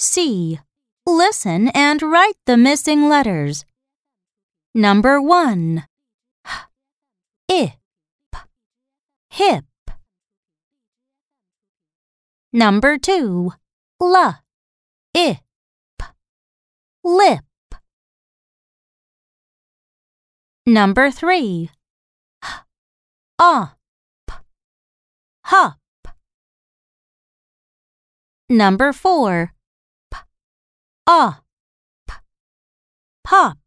C. Listen and write the missing letters. Number 1. H, ip, hip. Number 2. L, ip, lip. Number 3. H, op, hop. Number 4. up, pop.